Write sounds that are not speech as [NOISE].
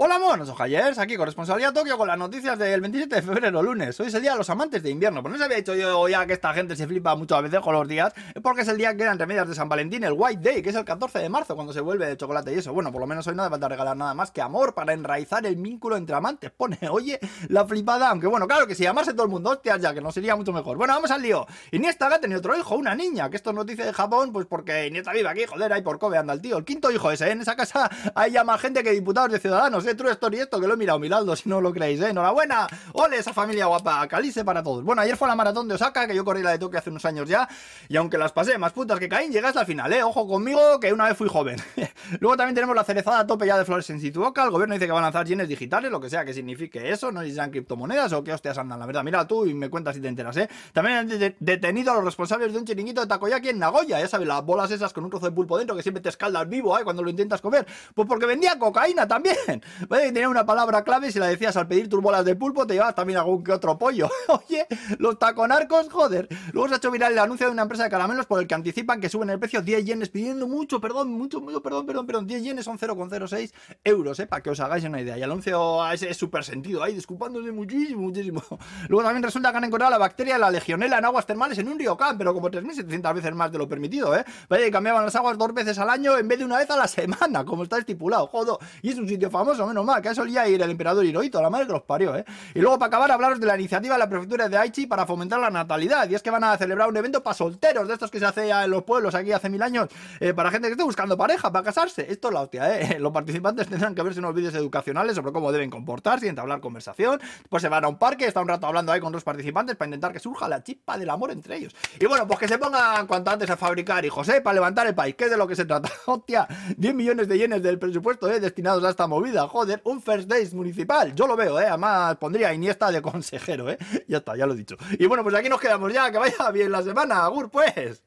Hola monos, ojayers, aquí corresponsalía Tokio con las noticias del 27 de febrero, lunes. Hoy es el día de los amantes de invierno. Pues no se había dicho yo ya que esta gente se flipa muchas veces con los días, porque es el día que eran remedias de San Valentín, el White Day, que es el 14 de marzo, cuando se vuelve el chocolate y eso. Bueno, por lo menos hoy no hace falta regalar nada más que amor para enraizar el vínculo entre amantes. Pone, oye, la flipada, aunque bueno, claro que si amarse todo el mundo, hostias, ya que no sería mucho mejor. Bueno, vamos al lío. Iniesta ha tenido otro hijo, una niña, que esto es noticia de Japón, pues porque Iniesta vive aquí, joder, ahí por Kobe anda el tío. El quinto hijo ese, ¿eh? en esa casa hay ya más gente que diputados de ciudadanos, ¿eh? True Story esto, que lo he mirado, miradlo [LAUGHS] si no lo creéis, ¿eh? Enhorabuena. Ole, esa familia guapa. Calice para todos. Bueno, ayer fue la maratón de Osaka, que yo corrí la de Tokio hace unos años ya. Y aunque las pasé más putas que caen, llegas al final, ¿eh? Ojo conmigo, que una vez fui joven. [LAUGHS] Luego también tenemos la cerezada a tope ya de flores en Situoka. El gobierno dice que van a lanzar yenes digitales, lo que sea que signifique eso. No sean criptomonedas o qué hostias andan, la verdad. Mira tú y me cuentas si te enteras, ¿eh? También han detenido a los responsables de un chiringuito de takoyaki en Nagoya. Ya sabes, las bolas esas con un trozo de pulpo dentro que siempre te escaldas vivo, ¿eh? Cuando lo intentas comer. Pues porque vendía cocaína también. ¿Vale? Tenía una palabra clave si la decías al pedir tus bolas de pulpo, te llevas también algún que otro pollo. [LAUGHS] Oye, los taconarcos, joder. Luego se ha hecho viral el anuncio de una empresa de caramelos por el que anticipan que suben el precio 10 yenes, pidiendo mucho, perdón, mucho, mucho, perdón, perdón, perdón. 10 yenes son 0,06 euros, ¿eh? Para que os hagáis una idea. Y el anuncio es súper sentido, ahí disculpándose muchísimo, muchísimo. [LAUGHS] Luego también resulta que han encontrado la bacteria de la legionela en aguas termales en un río Can, pero como 3.700 veces más de lo permitido, ¿eh? Vaya, cambiaban las aguas dos veces al año en vez de una vez a la semana, como está estipulado, jodo. Y es un sitio famoso, menos mal, que a eso solía ir el emperador Hirohito, la madre que los parió, ¿eh? Y luego, para acabar, hablaros de la iniciativa de la prefectura de Aichi para fomentar la natalidad. Y es que van a celebrar un evento para solteros, de estos que se hace en los pueblos aquí hace mil años, eh, para gente que esté buscando pareja, para casarse. Esto es la hostia, ¿eh? [LAUGHS] Los participantes tendrán que verse unos vídeos educacionales sobre cómo deben comportarse y entablar conversación. Pues se van a un parque, está un rato hablando ahí con los participantes para intentar que surja la chispa del amor entre ellos. Y bueno, pues que se pongan cuanto antes a fabricar hijos, ¿eh? Para levantar el país, que es de lo que se trata. [LAUGHS] Hostia, 10 millones de yenes del presupuesto, ¿eh? Destinados a esta movida. Joder, un First Days municipal. Yo lo veo, ¿eh? Además, pondría Iniesta de consejero, ¿eh? [LAUGHS] Ya está, ya lo he dicho. Y bueno, pues aquí nos quedamos ya. Que vaya bien la semana. Agur, pues.